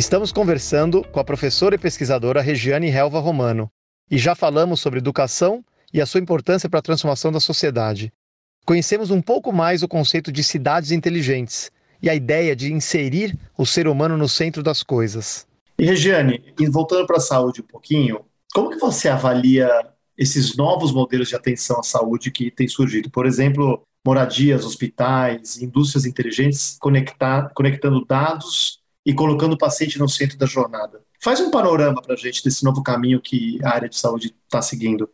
Estamos conversando com a professora e pesquisadora Regiane Helva Romano e já falamos sobre educação e a sua importância para a transformação da sociedade. Conhecemos um pouco mais o conceito de cidades inteligentes e a ideia de inserir o ser humano no centro das coisas. E Regiane, voltando para a saúde um pouquinho, como que você avalia esses novos modelos de atenção à saúde que têm surgido? Por exemplo, moradias, hospitais, indústrias inteligentes conectar, conectando dados e colocando o paciente no centro da jornada. Faz um panorama para a gente desse novo caminho que a área de saúde está seguindo.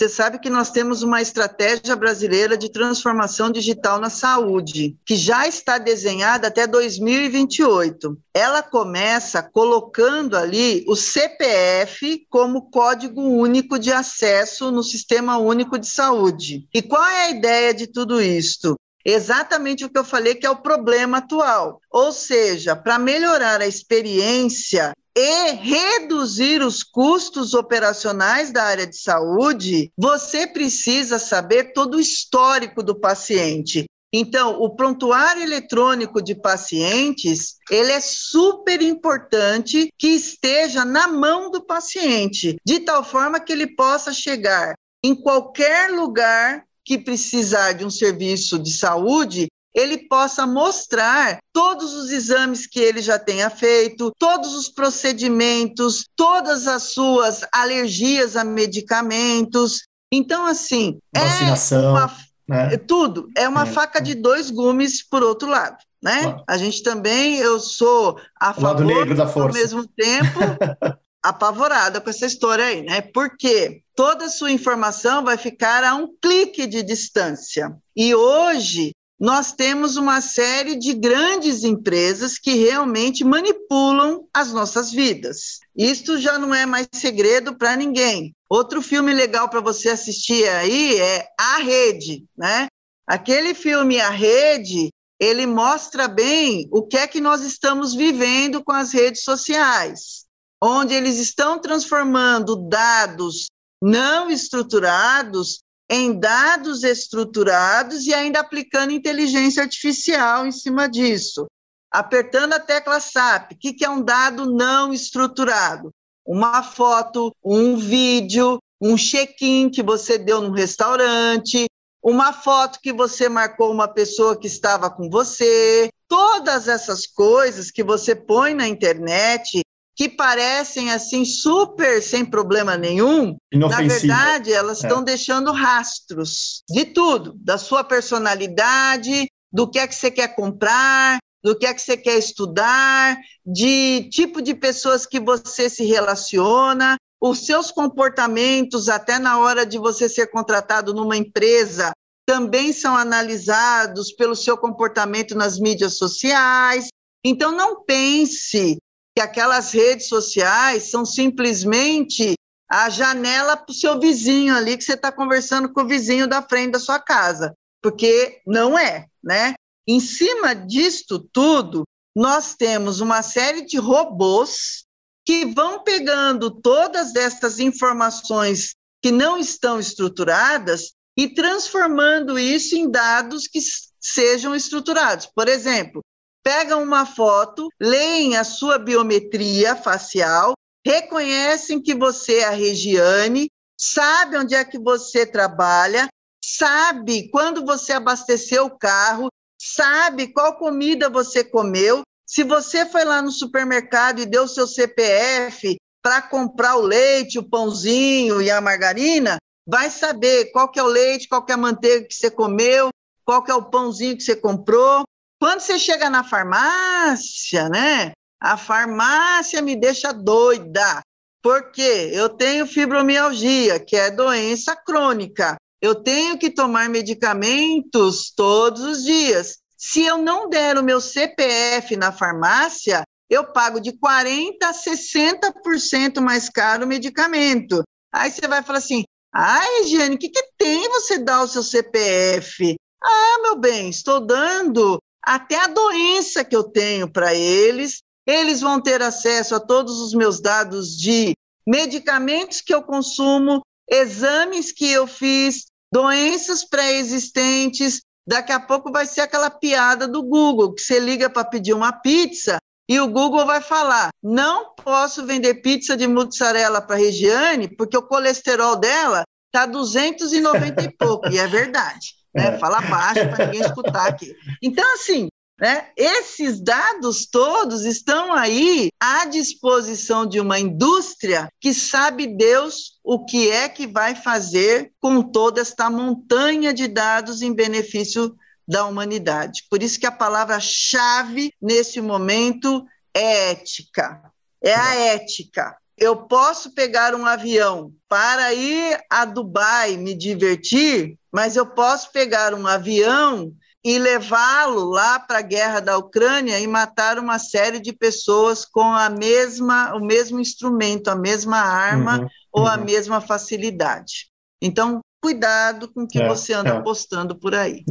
Você sabe que nós temos uma estratégia brasileira de transformação digital na saúde, que já está desenhada até 2028. Ela começa colocando ali o CPF como código único de acesso no Sistema Único de Saúde. E qual é a ideia de tudo isto? Exatamente o que eu falei que é o problema atual. Ou seja, para melhorar a experiência e reduzir os custos operacionais da área de saúde, você precisa saber todo o histórico do paciente. Então, o prontuário eletrônico de pacientes, ele é super importante que esteja na mão do paciente, de tal forma que ele possa chegar em qualquer lugar que precisar de um serviço de saúde, ele possa mostrar todos os exames que ele já tenha feito, todos os procedimentos, todas as suas alergias a medicamentos. Então, assim, é Vacinação, é uma, né? tudo. É uma é, faca de dois gumes, por outro lado. Né? Claro. A gente também, eu sou a favor, negro da força. ao mesmo tempo, apavorada com essa história aí, né? Porque toda a sua informação vai ficar a um clique de distância. E hoje nós temos uma série de grandes empresas que realmente manipulam as nossas vidas. Isto já não é mais segredo para ninguém. Outro filme legal para você assistir aí é A Rede, né? Aquele filme A Rede, ele mostra bem o que é que nós estamos vivendo com as redes sociais, onde eles estão transformando dados não estruturados em dados estruturados e ainda aplicando inteligência artificial em cima disso. Apertando a tecla SAP, o que, é um dado não estruturado? Uma foto, um vídeo, um check-in que você deu num restaurante, uma foto que você marcou uma pessoa que estava com você. Todas essas coisas que você põe na internet que parecem assim super sem problema nenhum, na verdade elas estão é. deixando rastros de tudo, da sua personalidade, do que é que você quer comprar, do que é que você quer estudar, de tipo de pessoas que você se relaciona, os seus comportamentos até na hora de você ser contratado numa empresa também são analisados pelo seu comportamento nas mídias sociais. Então não pense que aquelas redes sociais são simplesmente a janela para o seu vizinho ali, que você está conversando com o vizinho da frente da sua casa, porque não é, né? Em cima disto tudo, nós temos uma série de robôs que vão pegando todas estas informações que não estão estruturadas e transformando isso em dados que sejam estruturados. Por exemplo, pegam uma foto, leem a sua biometria facial, reconhecem que você é a Regiane, sabe onde é que você trabalha, sabe quando você abasteceu o carro, sabe qual comida você comeu. Se você foi lá no supermercado e deu seu CPF para comprar o leite, o pãozinho e a margarina, vai saber qual que é o leite, qual que é a manteiga que você comeu, qual que é o pãozinho que você comprou. Quando você chega na farmácia, né? A farmácia me deixa doida, porque eu tenho fibromialgia, que é doença crônica. Eu tenho que tomar medicamentos todos os dias. Se eu não der o meu CPF na farmácia, eu pago de 40% a 60% mais caro o medicamento. Aí você vai falar assim: ai, Jane, o que, que tem você dar o seu CPF? Ah, meu bem, estou dando até a doença que eu tenho para eles. Eles vão ter acesso a todos os meus dados de medicamentos que eu consumo, exames que eu fiz, doenças pré-existentes. Daqui a pouco vai ser aquela piada do Google, que você liga para pedir uma pizza e o Google vai falar: não posso vender pizza de mussarela para a Regiane, porque o colesterol dela está 290 e pouco, e é verdade. Né? É. Fala baixo para ninguém escutar aqui. Então, assim, né, esses dados todos estão aí à disposição de uma indústria que sabe Deus o que é que vai fazer com toda esta montanha de dados em benefício da humanidade. Por isso que a palavra-chave nesse momento é ética. É a ética. Eu posso pegar um avião para ir a Dubai me divertir, mas eu posso pegar um avião e levá-lo lá para a guerra da Ucrânia e matar uma série de pessoas com a mesma o mesmo instrumento, a mesma arma uhum, ou uhum. a mesma facilidade. Então, cuidado com o que é, você anda é. postando por aí.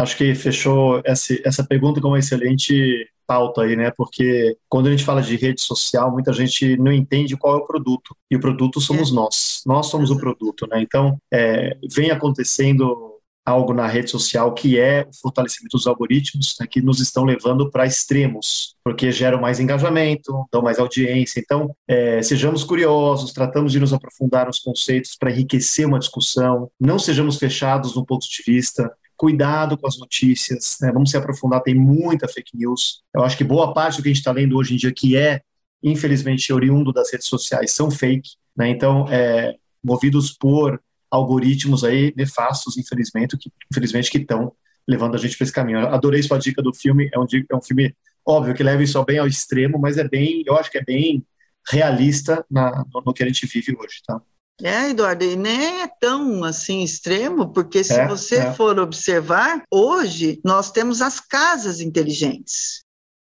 Acho que fechou essa, essa pergunta com uma excelente pauta aí, né? Porque quando a gente fala de rede social, muita gente não entende qual é o produto. E o produto somos é. nós. Nós somos o produto, né? Então, é, vem acontecendo algo na rede social que é o fortalecimento dos algoritmos, né, que nos estão levando para extremos, porque geram mais engajamento, dão mais audiência. Então, é, sejamos curiosos, tratamos de nos aprofundar nos conceitos para enriquecer uma discussão, não sejamos fechados no ponto de vista, cuidado com as notícias, né? vamos se aprofundar, tem muita fake news. Eu acho que boa parte do que a gente está lendo hoje em dia, que é, infelizmente, oriundo das redes sociais, são fake. Né? Então, é, movidos por algoritmos aí nefastos, infelizmente, que, infelizmente, que estão levando a gente para esse caminho. Eu adorei sua dica do filme, é um, é um filme, óbvio, que leva isso bem ao extremo, mas é bem, eu acho que é bem realista na, no, no que a gente vive hoje, tá? É, Eduardo, e nem é tão assim extremo, porque se é, você é. for observar, hoje nós temos as casas inteligentes.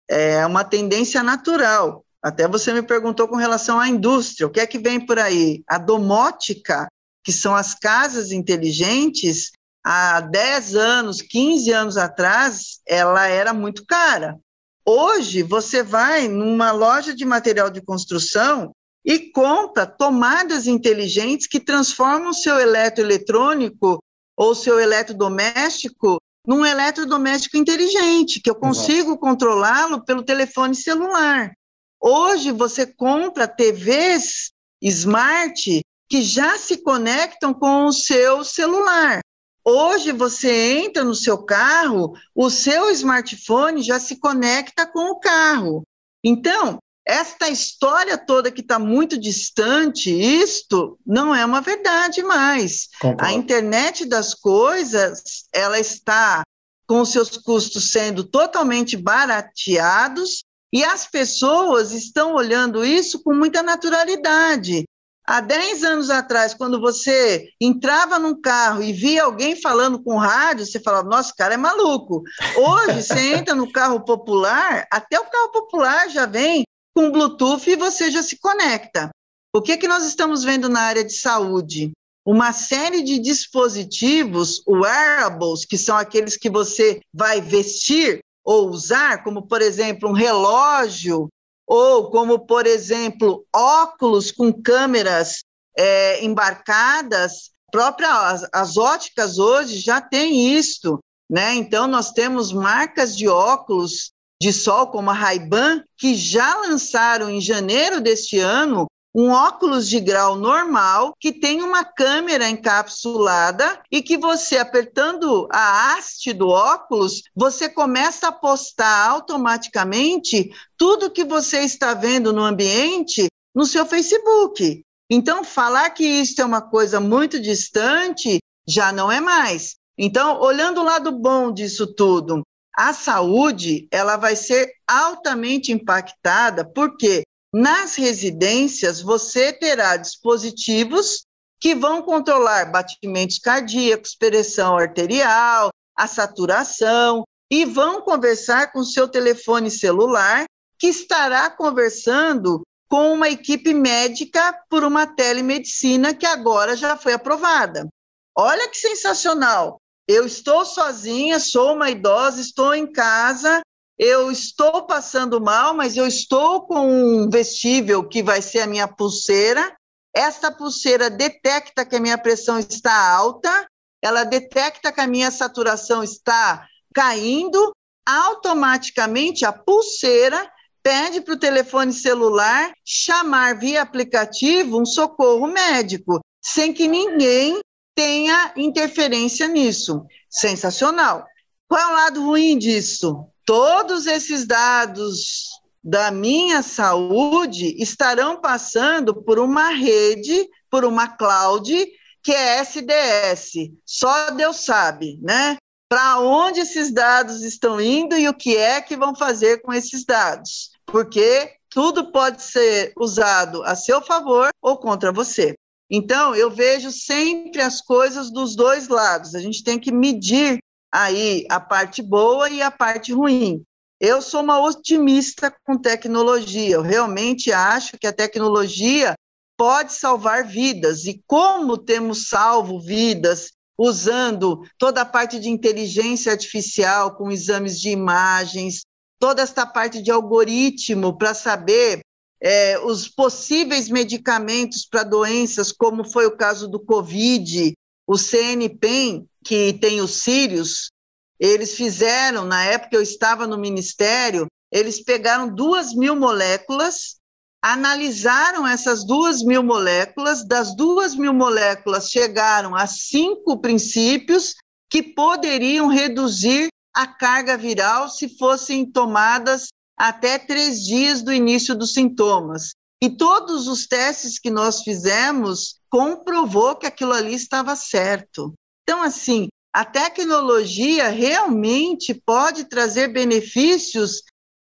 É uma tendência natural. Até você me perguntou com relação à indústria, o que é que vem por aí? A domótica, que são as casas inteligentes, há 10 anos, 15 anos atrás, ela era muito cara. Hoje, você vai numa loja de material de construção, e compra tomadas inteligentes que transformam o seu eletroeletrônico ou seu eletrodoméstico num eletrodoméstico inteligente, que eu consigo controlá-lo pelo telefone celular. Hoje você compra TVs smart que já se conectam com o seu celular. Hoje você entra no seu carro, o seu smartphone já se conecta com o carro. Então, esta história toda que está muito distante, isto não é uma verdade mais. Concordo. A internet das coisas, ela está com seus custos sendo totalmente barateados e as pessoas estão olhando isso com muita naturalidade. Há 10 anos atrás, quando você entrava num carro e via alguém falando com rádio, você falava, nossa, cara é maluco. Hoje, você entra no carro popular, até o carro popular já vem com Bluetooth você já se conecta. O que, que nós estamos vendo na área de saúde? Uma série de dispositivos, wearables, que são aqueles que você vai vestir ou usar, como, por exemplo, um relógio, ou como, por exemplo, óculos com câmeras é, embarcadas. Próprias as óticas hoje já têm isto, né? Então, nós temos marcas de óculos de sol, como a Ray-Ban, que já lançaram em janeiro deste ano um óculos de grau normal que tem uma câmera encapsulada e que você apertando a haste do óculos, você começa a postar automaticamente tudo que você está vendo no ambiente no seu Facebook. Então, falar que isso é uma coisa muito distante já não é mais. Então, olhando o lado bom disso tudo, a saúde ela vai ser altamente impactada, porque nas residências você terá dispositivos que vão controlar batimentos cardíacos, pressão arterial, a saturação, e vão conversar com seu telefone celular, que estará conversando com uma equipe médica por uma telemedicina que agora já foi aprovada. Olha que sensacional! Eu estou sozinha, sou uma idosa, estou em casa, eu estou passando mal, mas eu estou com um vestível que vai ser a minha pulseira. Esta pulseira detecta que a minha pressão está alta, ela detecta que a minha saturação está caindo, automaticamente a pulseira pede para o telefone celular chamar via aplicativo um socorro médico, sem que ninguém tenha interferência nisso. Sensacional. Qual é o lado ruim disso? Todos esses dados da minha saúde estarão passando por uma rede, por uma cloud, que é SDS. Só Deus sabe, né? Para onde esses dados estão indo e o que é que vão fazer com esses dados. Porque tudo pode ser usado a seu favor ou contra você. Então, eu vejo sempre as coisas dos dois lados. A gente tem que medir aí a parte boa e a parte ruim. Eu sou uma otimista com tecnologia. Eu realmente acho que a tecnologia pode salvar vidas. E como temos salvo vidas usando toda a parte de inteligência artificial, com exames de imagens, toda esta parte de algoritmo para saber é, os possíveis medicamentos para doenças, como foi o caso do Covid, o CNPEM, que tem os Sírios, eles fizeram, na época eu estava no ministério, eles pegaram duas mil moléculas, analisaram essas duas mil moléculas, das duas mil moléculas chegaram a cinco princípios que poderiam reduzir a carga viral se fossem tomadas até três dias do início dos sintomas. E todos os testes que nós fizemos comprovou que aquilo ali estava certo. Então, assim, a tecnologia realmente pode trazer benefícios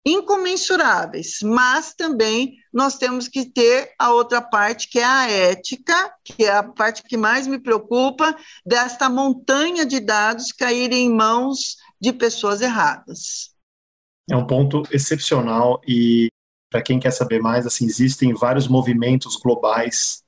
incomensuráveis, mas também nós temos que ter a outra parte, que é a ética, que é a parte que mais me preocupa, desta montanha de dados caírem em mãos de pessoas erradas. É um ponto excepcional e para quem quer saber mais, assim, existem vários movimentos globais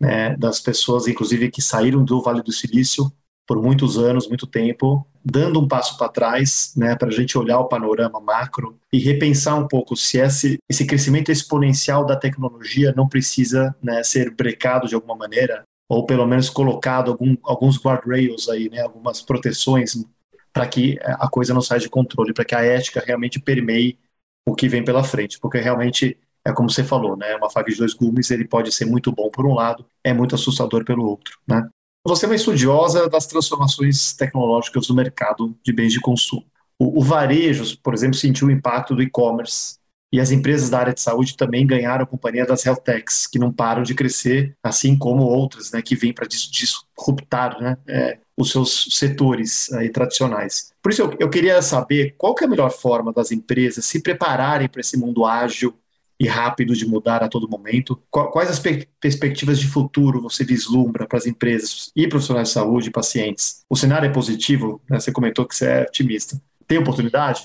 né, das pessoas, inclusive que saíram do Vale do Silício por muitos anos, muito tempo, dando um passo para trás, né, para a gente olhar o panorama macro e repensar um pouco se esse, esse crescimento exponencial da tecnologia não precisa né, ser brecado de alguma maneira, ou pelo menos colocado algum, alguns guardrails aí, né, algumas proteções para que a coisa não saia de controle, para que a ética realmente permeie o que vem pela frente, porque realmente é como você falou, né? Uma faca de dois gumes, ele pode ser muito bom por um lado, é muito assustador pelo outro, né? Você é uma estudiosa das transformações tecnológicas do mercado de bens de consumo. O, o varejo, por exemplo, sentiu o impacto do e-commerce e as empresas da área de saúde também ganharam a companhia das health techs, que não param de crescer, assim como outras, né, que vêm para disruptar né, é, os seus setores aí, tradicionais. Por isso eu, eu queria saber qual que é a melhor forma das empresas se prepararem para esse mundo ágil e rápido de mudar a todo momento. Quais as perspectivas de futuro você vislumbra para as empresas e profissionais de saúde e pacientes? O cenário é positivo? Né? Você comentou que você é otimista. Tem oportunidade?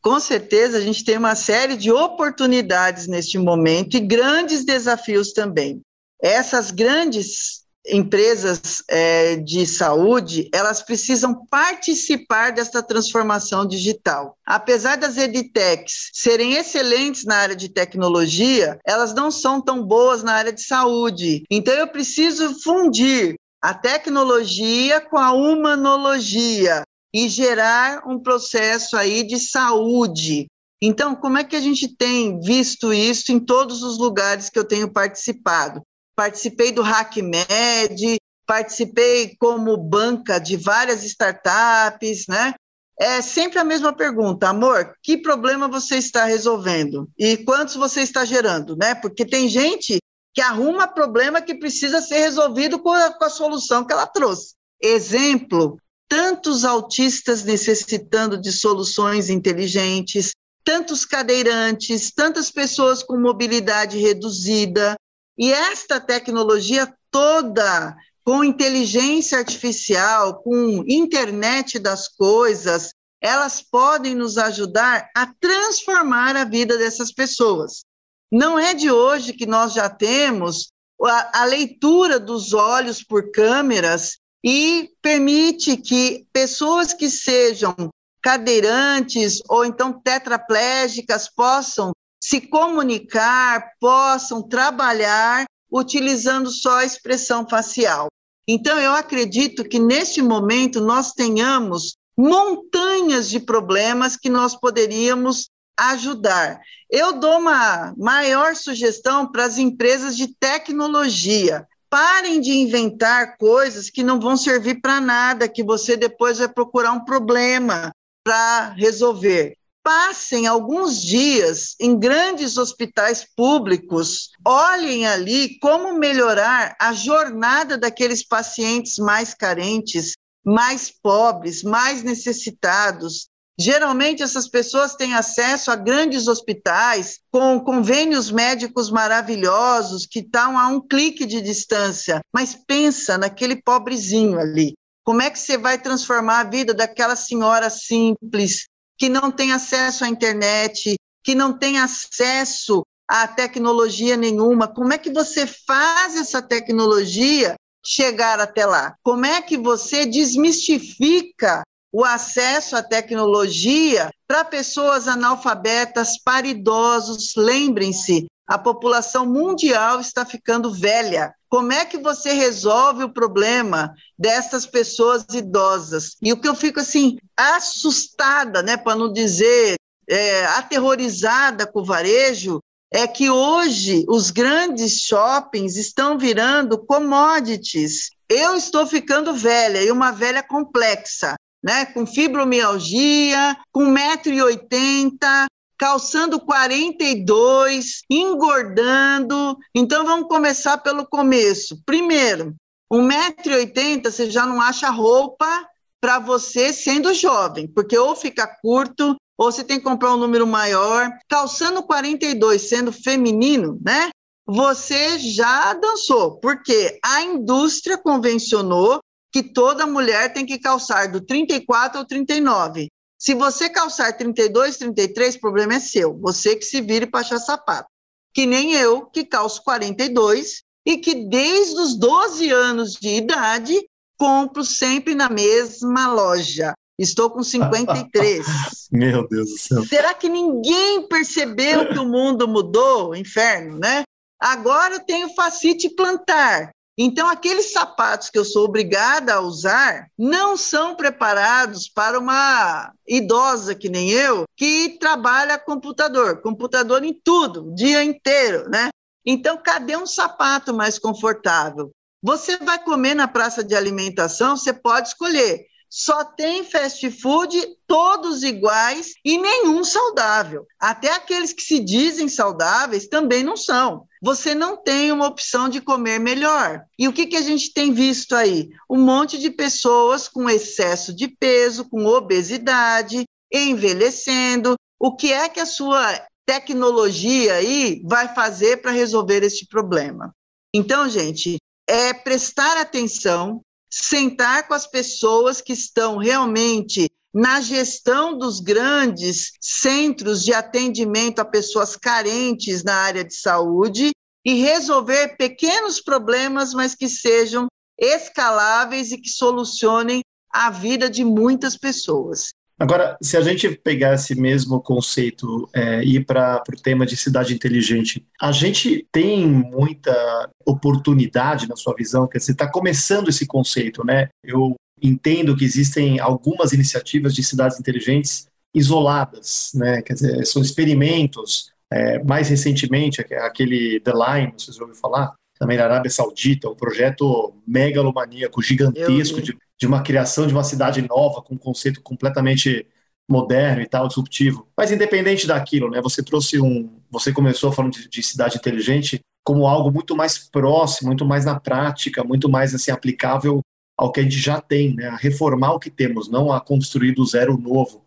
Com certeza, a gente tem uma série de oportunidades neste momento e grandes desafios também. Essas grandes empresas é, de saúde, elas precisam participar desta transformação digital. Apesar das edtechs serem excelentes na área de tecnologia, elas não são tão boas na área de saúde. Então, eu preciso fundir a tecnologia com a humanologia e gerar um processo aí de saúde. Então, como é que a gente tem visto isso em todos os lugares que eu tenho participado? Participei do HackMed, participei como banca de várias startups, né? É sempre a mesma pergunta, amor, que problema você está resolvendo e quantos você está gerando, né? Porque tem gente que arruma problema que precisa ser resolvido com a, com a solução que ela trouxe. Exemplo, tantos autistas necessitando de soluções inteligentes, tantos cadeirantes, tantas pessoas com mobilidade reduzida, e esta tecnologia toda, com inteligência artificial, com internet das coisas, elas podem nos ajudar a transformar a vida dessas pessoas. Não é de hoje que nós já temos a, a leitura dos olhos por câmeras e permite que pessoas que sejam cadeirantes ou então tetraplégicas possam se comunicar, possam trabalhar utilizando só a expressão facial. Então, eu acredito que neste momento nós tenhamos montanhas de problemas que nós poderíamos ajudar. Eu dou uma maior sugestão para as empresas de tecnologia. Parem de inventar coisas que não vão servir para nada, que você depois vai procurar um problema para resolver. Passem alguns dias em grandes hospitais públicos, olhem ali como melhorar a jornada daqueles pacientes mais carentes, mais pobres, mais necessitados. Geralmente, essas pessoas têm acesso a grandes hospitais com convênios médicos maravilhosos que estão a um clique de distância. Mas pensa naquele pobrezinho ali. Como é que você vai transformar a vida daquela senhora simples, que não tem acesso à internet, que não tem acesso a tecnologia nenhuma? Como é que você faz essa tecnologia chegar até lá? Como é que você desmistifica o acesso à tecnologia para pessoas analfabetas, para idosos? Lembrem-se, a população mundial está ficando velha. Como é que você resolve o problema dessas pessoas idosas? E o que eu fico assim assustada, né, para não dizer é, aterrorizada com o varejo, é que hoje os grandes shoppings estão virando commodities. Eu estou ficando velha e uma velha complexa, né? Com fibromialgia, com 1,80m, calçando 42, engordando. Então vamos começar pelo começo. Primeiro, 1,80m você já não acha roupa para você sendo jovem, porque ou fica curto ou você tem que comprar um número maior. Calçando 42 sendo feminino, né? Você já dançou, porque a indústria convencionou que toda mulher tem que calçar do 34 ao 39. Se você calçar 32, 33, o problema é seu. Você que se vire para achar sapato. Que nem eu, que calço 42 e que desde os 12 anos de idade compro sempre na mesma loja. Estou com 53. Meu Deus do céu. Será que ninguém percebeu que o mundo mudou? Inferno, né? Agora eu tenho facite plantar. Então, aqueles sapatos que eu sou obrigada a usar não são preparados para uma idosa que nem eu, que trabalha computador, computador em tudo, o dia inteiro, né? Então, cadê um sapato mais confortável? Você vai comer na praça de alimentação, você pode escolher só tem fast food todos iguais e nenhum saudável. Até aqueles que se dizem saudáveis também não são. Você não tem uma opção de comer melhor. E o que, que a gente tem visto aí? Um monte de pessoas com excesso de peso, com obesidade, envelhecendo. O que é que a sua tecnologia aí vai fazer para resolver este problema? Então, gente, é prestar atenção sentar com as pessoas que estão realmente na gestão dos grandes centros de atendimento a pessoas carentes na área de saúde e resolver pequenos problemas, mas que sejam escaláveis e que solucionem a vida de muitas pessoas. Agora, se a gente pegar esse mesmo conceito é, e ir para o tema de cidade inteligente, a gente tem muita oportunidade na sua visão, quer dizer, está começando esse conceito, né? Eu entendo que existem algumas iniciativas de cidades inteligentes isoladas, né? Quer dizer, são experimentos. É, mais recentemente, aquele The Line, vocês ouviram falar? Também na Arábia Saudita, um projeto megalomaníaco, gigantesco de de uma criação de uma cidade nova, com um conceito completamente moderno e tal, disruptivo. Mas independente daquilo, né? Você trouxe um. Você começou falando de, de, cidade inteligente como algo muito mais próximo, muito mais na prática, muito mais assim aplicável ao que a gente já tem, né? A reformar o que temos, não a construir do zero novo.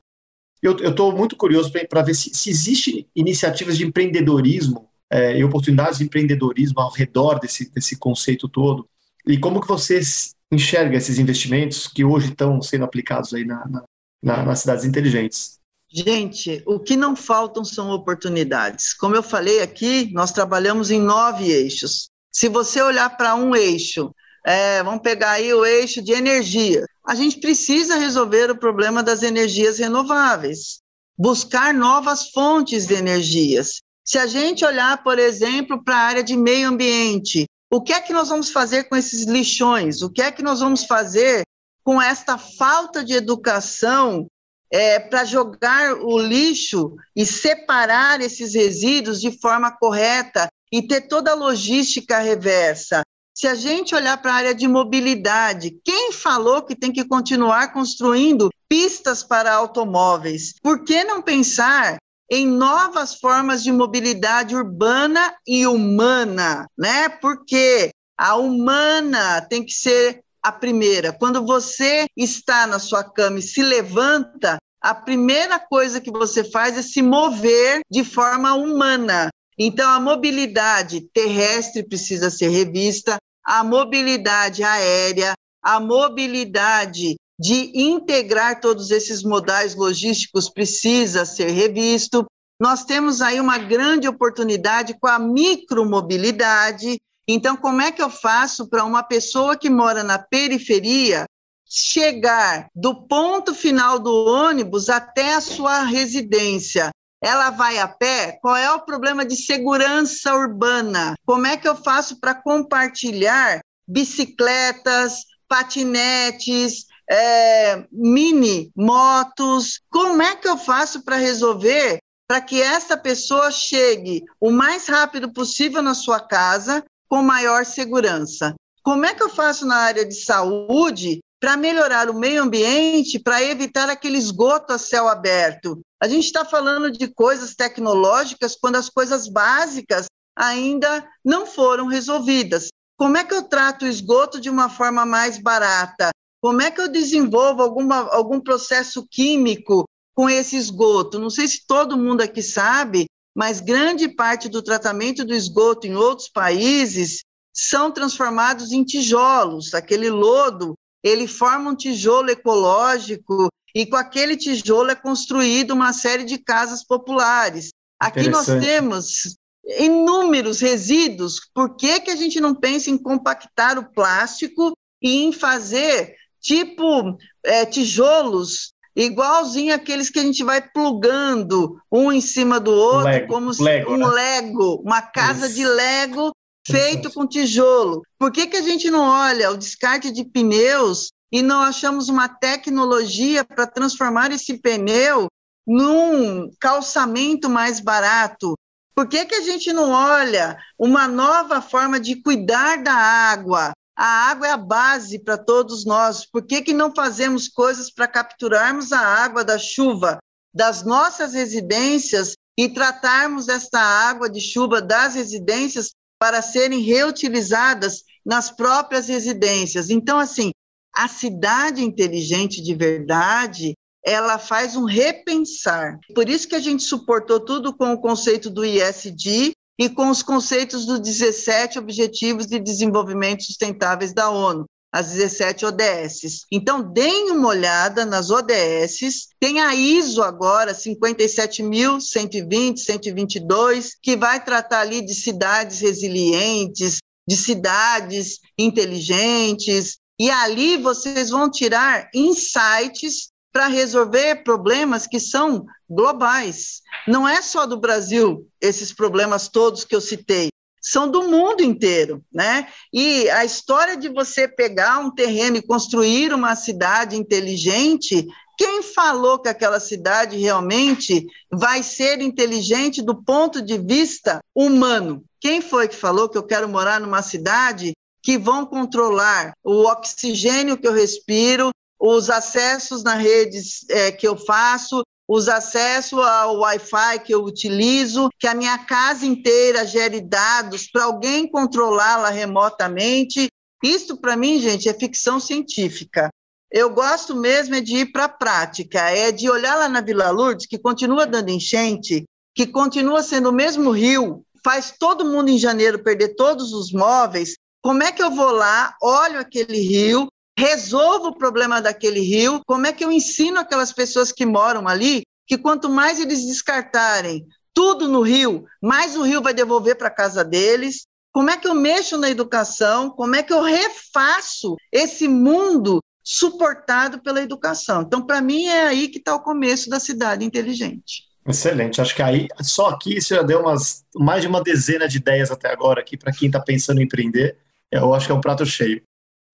Eu estou muito curioso para ver se, se existem iniciativas de empreendedorismo é, e oportunidades de empreendedorismo ao redor desse, desse conceito todo. E como que vocês enxerga esses investimentos que hoje estão sendo aplicados aí na, na, na, nas cidades inteligentes. Gente, o que não faltam são oportunidades. Como eu falei aqui, nós trabalhamos em nove eixos. Se você olhar para um eixo, é, vamos pegar aí o eixo de energia. A gente precisa resolver o problema das energias renováveis, buscar novas fontes de energias. Se a gente olhar, por exemplo, para a área de meio ambiente, o que é que nós vamos fazer com esses lixões? O que é que nós vamos fazer com esta falta de educação é, para jogar o lixo e separar esses resíduos de forma correta e ter toda a logística reversa. Se a gente olhar para a área de mobilidade, quem falou que tem que continuar construindo pistas para automóveis? Por que não pensar em novas formas de mobilidade urbana e humana, né? Porque a humana tem que ser a primeira. Quando você está na sua cama e se levanta, a primeira coisa que você faz é se mover de forma humana. Então, a mobilidade terrestre precisa ser revista, a mobilidade aérea, a mobilidade de integrar todos esses modais logísticos precisa ser revisto. Nós temos aí uma grande oportunidade com a micromobilidade. Então, como é que eu faço para uma pessoa que mora na periferia chegar do ponto final do ônibus até a sua residência. Ela vai a pé? Qual é o problema de segurança urbana? Como é que eu faço para compartilhar bicicletas, patinetes, é, mini motos? Como é que eu faço para resolver para que essa pessoa chegue o mais rápido possível na sua casa com maior segurança? Como é que eu faço na área de saúde para melhorar o meio ambiente, para evitar aquele esgoto a céu aberto. A gente está falando de coisas tecnológicas quando as coisas básicas ainda não foram resolvidas. Como é que eu trato o esgoto de uma forma mais barata? Como é que eu desenvolvo alguma, algum processo químico com esse esgoto? Não sei se todo mundo aqui sabe, mas grande parte do tratamento do esgoto em outros países são transformados em tijolos, aquele lodo ele forma um tijolo ecológico e com aquele tijolo é construído uma série de casas populares. Aqui nós temos inúmeros resíduos. Por que, que a gente não pensa em compactar o plástico e em fazer tipo é, tijolos igualzinho aqueles que a gente vai plugando um em cima do outro, Lego, como Lego, um né? Lego, uma casa Isso. de Lego feito com tijolo. Por que, que a gente não olha o descarte de pneus e não achamos uma tecnologia para transformar esse pneu num calçamento mais barato? Por que, que a gente não olha uma nova forma de cuidar da água? A água é a base para todos nós. Por que, que não fazemos coisas para capturarmos a água da chuva das nossas residências e tratarmos esta água de chuva das residências para serem reutilizadas nas próprias residências. Então, assim, a cidade inteligente de verdade, ela faz um repensar. Por isso que a gente suportou tudo com o conceito do ISD e com os conceitos dos 17 Objetivos de Desenvolvimento Sustentáveis da ONU as 17 ODSs. Então, deem uma olhada nas ODSs. Tem a ISO agora, 57.120, 122, que vai tratar ali de cidades resilientes, de cidades inteligentes. E ali vocês vão tirar insights para resolver problemas que são globais. Não é só do Brasil esses problemas todos que eu citei são do mundo inteiro, né? E a história de você pegar um terreno e construir uma cidade inteligente, quem falou que aquela cidade realmente vai ser inteligente do ponto de vista humano? Quem foi que falou que eu quero morar numa cidade que vão controlar o oxigênio que eu respiro, os acessos na redes é, que eu faço, os acessos ao Wi-Fi que eu utilizo, que a minha casa inteira gere dados para alguém controlá-la remotamente. Isso, para mim, gente, é ficção científica. Eu gosto mesmo é de ir para a prática, é de olhar lá na Vila Lourdes, que continua dando enchente, que continua sendo o mesmo rio, faz todo mundo em janeiro perder todos os móveis. Como é que eu vou lá, olho aquele rio, resolvo o problema daquele rio, como é que eu ensino aquelas pessoas que moram ali que quanto mais eles descartarem tudo no rio, mais o rio vai devolver para casa deles. Como é que eu mexo na educação? Como é que eu refaço esse mundo suportado pela educação? Então, para mim, é aí que está o começo da cidade inteligente. Excelente. Acho que aí, só aqui, você já deu umas, mais de uma dezena de ideias até agora aqui para quem está pensando em empreender. Eu acho que é um prato cheio.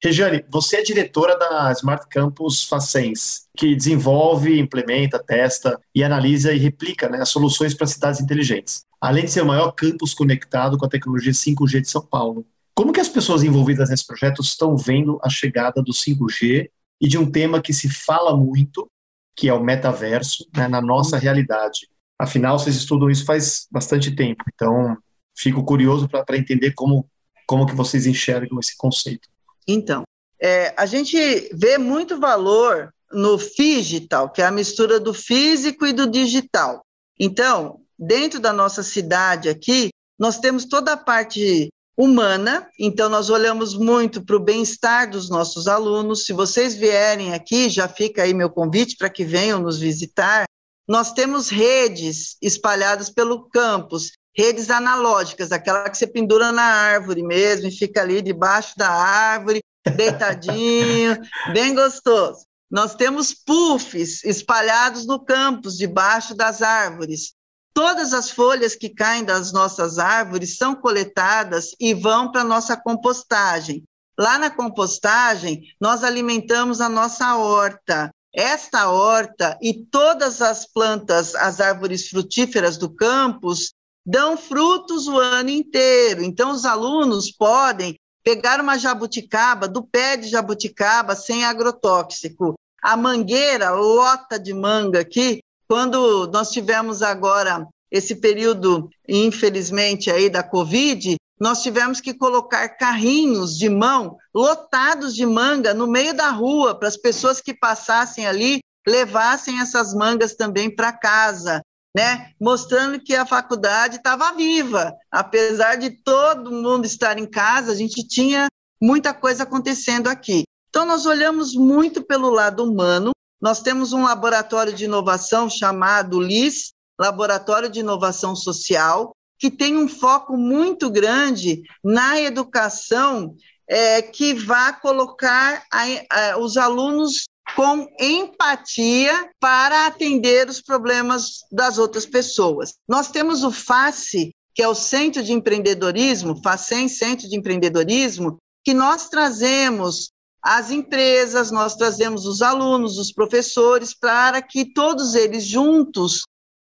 Regiane, você é diretora da Smart Campus Facens, que desenvolve, implementa, testa e analisa e replica né, soluções para cidades inteligentes, além de ser o maior campus conectado com a tecnologia 5G de São Paulo. Como que as pessoas envolvidas nesse projeto estão vendo a chegada do 5G e de um tema que se fala muito, que é o metaverso, né, na nossa realidade? Afinal, vocês estudam isso faz bastante tempo, então fico curioso para entender como, como que vocês enxergam esse conceito. Então, é, a gente vê muito valor no digital, que é a mistura do físico e do digital. Então, dentro da nossa cidade aqui, nós temos toda a parte humana, então nós olhamos muito para o bem-estar dos nossos alunos. Se vocês vierem aqui, já fica aí meu convite para que venham nos visitar. Nós temos redes espalhadas pelo campus, redes analógicas, aquela que você pendura na árvore mesmo e fica ali debaixo da árvore, deitadinho, bem gostoso. Nós temos puffs espalhados no campus, debaixo das árvores. Todas as folhas que caem das nossas árvores são coletadas e vão para a nossa compostagem. Lá na compostagem, nós alimentamos a nossa horta. Esta horta e todas as plantas, as árvores frutíferas do campus, dão frutos o ano inteiro. Então, os alunos podem pegar uma jabuticaba, do pé de jabuticaba, sem agrotóxico. A mangueira lota de manga aqui. Quando nós tivemos agora esse período, infelizmente, aí da Covid, nós tivemos que colocar carrinhos de mão lotados de manga no meio da rua para as pessoas que passassem ali levassem essas mangas também para casa né? Mostrando que a faculdade estava viva, apesar de todo mundo estar em casa, a gente tinha muita coisa acontecendo aqui. Então nós olhamos muito pelo lado humano. Nós temos um laboratório de inovação chamado LIS, Laboratório de Inovação Social, que tem um foco muito grande na educação é, que vá colocar a, a, os alunos com empatia para atender os problemas das outras pessoas. Nós temos o FACE, que é o Centro de Empreendedorismo, FACEM Centro de Empreendedorismo, que nós trazemos as empresas, nós trazemos os alunos, os professores, para que todos eles juntos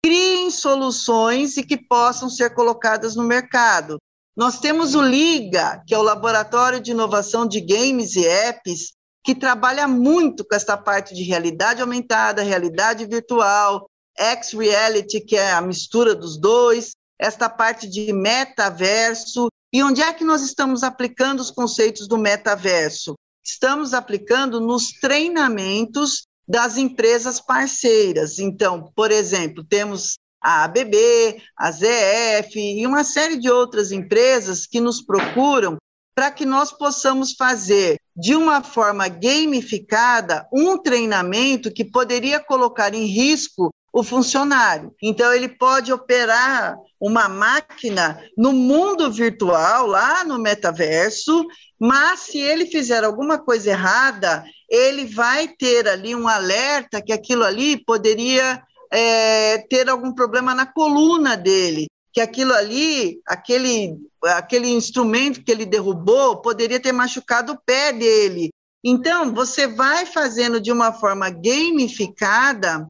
criem soluções e que possam ser colocadas no mercado. Nós temos o LIGA, que é o Laboratório de Inovação de Games e Apps, que trabalha muito com essa parte de realidade aumentada, realidade virtual, X-Reality, que é a mistura dos dois, esta parte de metaverso. E onde é que nós estamos aplicando os conceitos do metaverso? Estamos aplicando nos treinamentos das empresas parceiras. Então, por exemplo, temos a ABB, a ZF e uma série de outras empresas que nos procuram para que nós possamos fazer de uma forma gamificada um treinamento que poderia colocar em risco o funcionário. Então, ele pode operar uma máquina no mundo virtual, lá no metaverso, mas se ele fizer alguma coisa errada, ele vai ter ali um alerta que aquilo ali poderia é, ter algum problema na coluna dele que aquilo ali, aquele, aquele instrumento que ele derrubou, poderia ter machucado o pé dele. Então, você vai fazendo de uma forma gamificada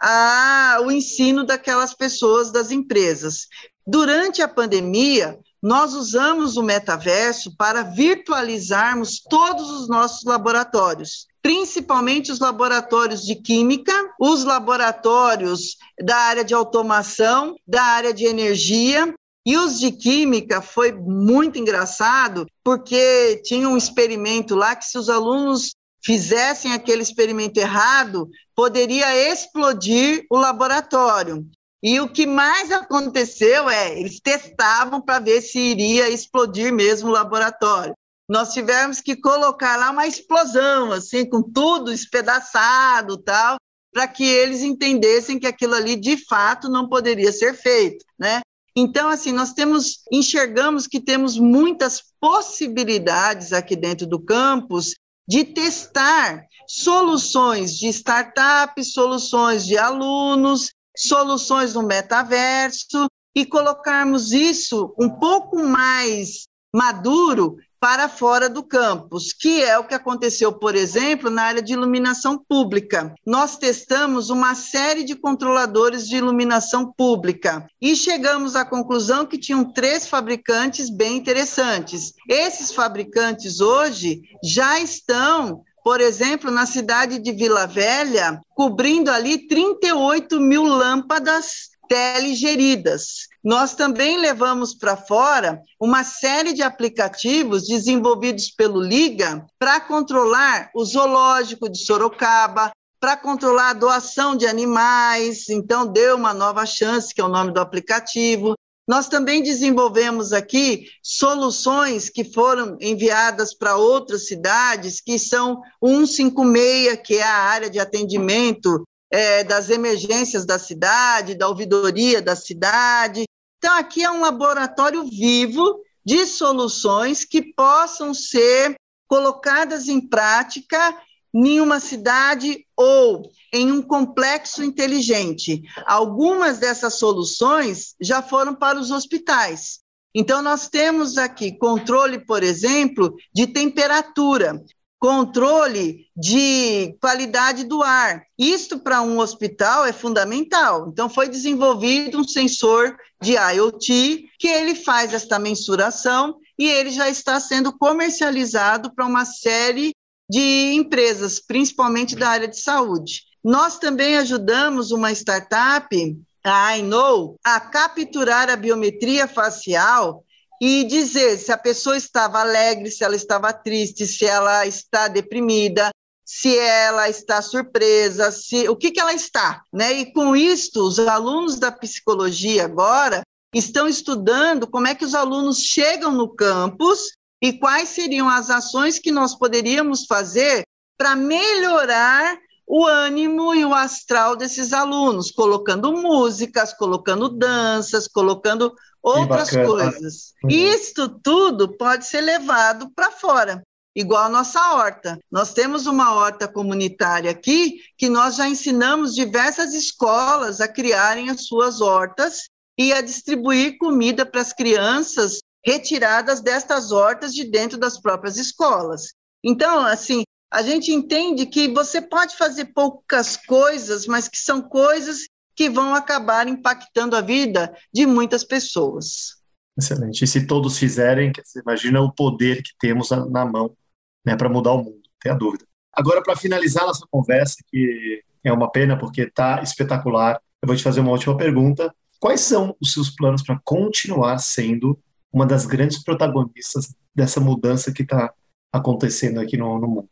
a, o ensino daquelas pessoas, das empresas. Durante a pandemia, nós usamos o metaverso para virtualizarmos todos os nossos laboratórios principalmente os laboratórios de química, os laboratórios da área de automação, da área de energia. E os de química foi muito engraçado, porque tinha um experimento lá que, se os alunos fizessem aquele experimento errado, poderia explodir o laboratório. E o que mais aconteceu é, eles testavam para ver se iria explodir mesmo o laboratório. Nós tivemos que colocar lá uma explosão, assim, com tudo espedaçado tal, para que eles entendessem que aquilo ali de fato não poderia ser feito, né? Então, assim, nós temos, enxergamos que temos muitas possibilidades aqui dentro do campus de testar soluções de startups, soluções de alunos, soluções no metaverso e colocarmos isso um pouco mais maduro para fora do campus, que é o que aconteceu, por exemplo, na área de iluminação pública. Nós testamos uma série de controladores de iluminação pública e chegamos à conclusão que tinham três fabricantes bem interessantes. Esses fabricantes hoje já estão por exemplo, na cidade de Vila Velha, cobrindo ali 38 mil lâmpadas telegeridas. Nós também levamos para fora uma série de aplicativos desenvolvidos pelo Liga para controlar o zoológico de Sorocaba, para controlar a doação de animais, então deu uma nova chance, que é o nome do aplicativo. Nós também desenvolvemos aqui soluções que foram enviadas para outras cidades, que são 156, que é a área de atendimento é, das emergências da cidade, da ouvidoria da cidade. Então, aqui é um laboratório vivo de soluções que possam ser colocadas em prática em uma cidade ou em um complexo inteligente. Algumas dessas soluções já foram para os hospitais. Então, nós temos aqui controle, por exemplo, de temperatura, controle de qualidade do ar. Isto para um hospital é fundamental. Então, foi desenvolvido um sensor de IoT que ele faz esta mensuração e ele já está sendo comercializado para uma série de empresas, principalmente da área de saúde. Nós também ajudamos uma startup, a iKnow, a capturar a biometria facial e dizer se a pessoa estava alegre, se ela estava triste, se ela está deprimida, se ela está surpresa, se o que, que ela está, né? E com isto, os alunos da psicologia agora estão estudando como é que os alunos chegam no campus e quais seriam as ações que nós poderíamos fazer para melhorar o ânimo e o astral desses alunos, colocando músicas, colocando danças, colocando outras coisas. Uhum. Isto tudo pode ser levado para fora, igual a nossa horta. Nós temos uma horta comunitária aqui que nós já ensinamos diversas escolas a criarem as suas hortas e a distribuir comida para as crianças retiradas destas hortas de dentro das próprias escolas. Então, assim, a gente entende que você pode fazer poucas coisas, mas que são coisas que vão acabar impactando a vida de muitas pessoas. Excelente. E se todos fizerem, você imagina o poder que temos na mão né, para mudar o mundo, não tenha dúvida. Agora, para finalizar nossa conversa, que é uma pena porque está espetacular, eu vou te fazer uma última pergunta. Quais são os seus planos para continuar sendo uma das grandes protagonistas dessa mudança que está acontecendo aqui no, no mundo?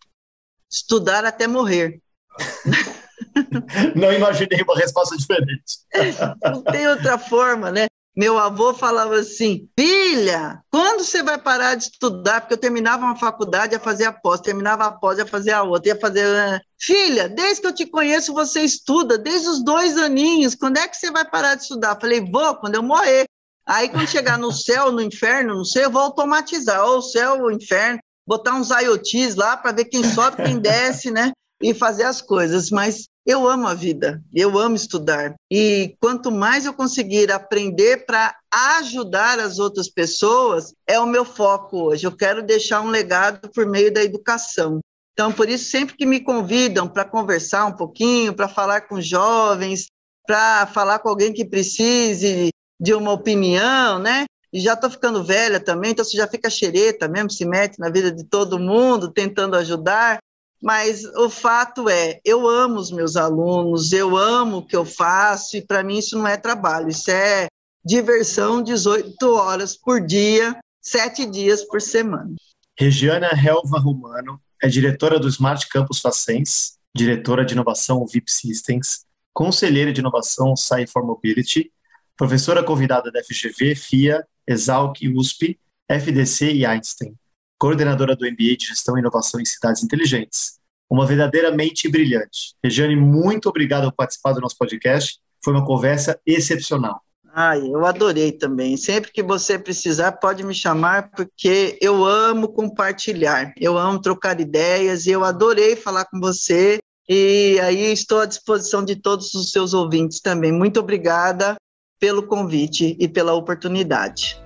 Estudar até morrer. Não imaginei uma resposta diferente. Não tem outra forma, né? Meu avô falava assim: filha, quando você vai parar de estudar? Porque eu terminava uma faculdade, ia fazer a pós, terminava a pós, ia fazer a outra, ia fazer. Filha, desde que eu te conheço, você estuda, desde os dois aninhos, quando é que você vai parar de estudar? Falei, vou, quando eu morrer. Aí, quando chegar no céu, no inferno, não sei, eu vou automatizar, ou o céu, ou o inferno, botar uns IoTs lá para ver quem sobe, quem desce, né? E fazer as coisas. Mas eu amo a vida, eu amo estudar. E quanto mais eu conseguir aprender para ajudar as outras pessoas, é o meu foco hoje. Eu quero deixar um legado por meio da educação. Então, por isso, sempre que me convidam para conversar um pouquinho, para falar com jovens, para falar com alguém que precise de uma opinião, né? E já estou ficando velha também, então você já fica xereta mesmo, se mete na vida de todo mundo, tentando ajudar. Mas o fato é, eu amo os meus alunos, eu amo o que eu faço, e para mim isso não é trabalho, isso é diversão 18 horas por dia, sete dias por semana. Regiana Helva Romano é diretora do Smart Campus Facens, diretora de inovação VIP Systems, conselheira de inovação Sai for Mobility, professora convidada da FGV, FIA, Exalc, USP, FDC e Einstein coordenadora do MBA de Gestão e Inovação em Cidades Inteligentes. Uma verdadeira mente brilhante. Regiane, muito obrigado por participar do nosso podcast. Foi uma conversa excepcional. Ai, eu adorei também. Sempre que você precisar, pode me chamar, porque eu amo compartilhar, eu amo trocar ideias, e eu adorei falar com você. E aí estou à disposição de todos os seus ouvintes também. Muito obrigada pelo convite e pela oportunidade.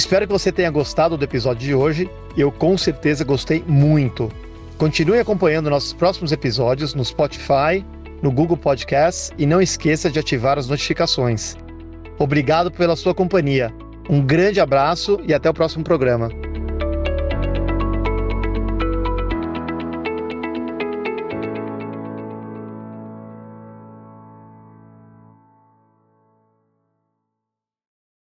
Espero que você tenha gostado do episódio de hoje. Eu com certeza gostei muito. Continue acompanhando nossos próximos episódios no Spotify, no Google Podcasts e não esqueça de ativar as notificações. Obrigado pela sua companhia. Um grande abraço e até o próximo programa.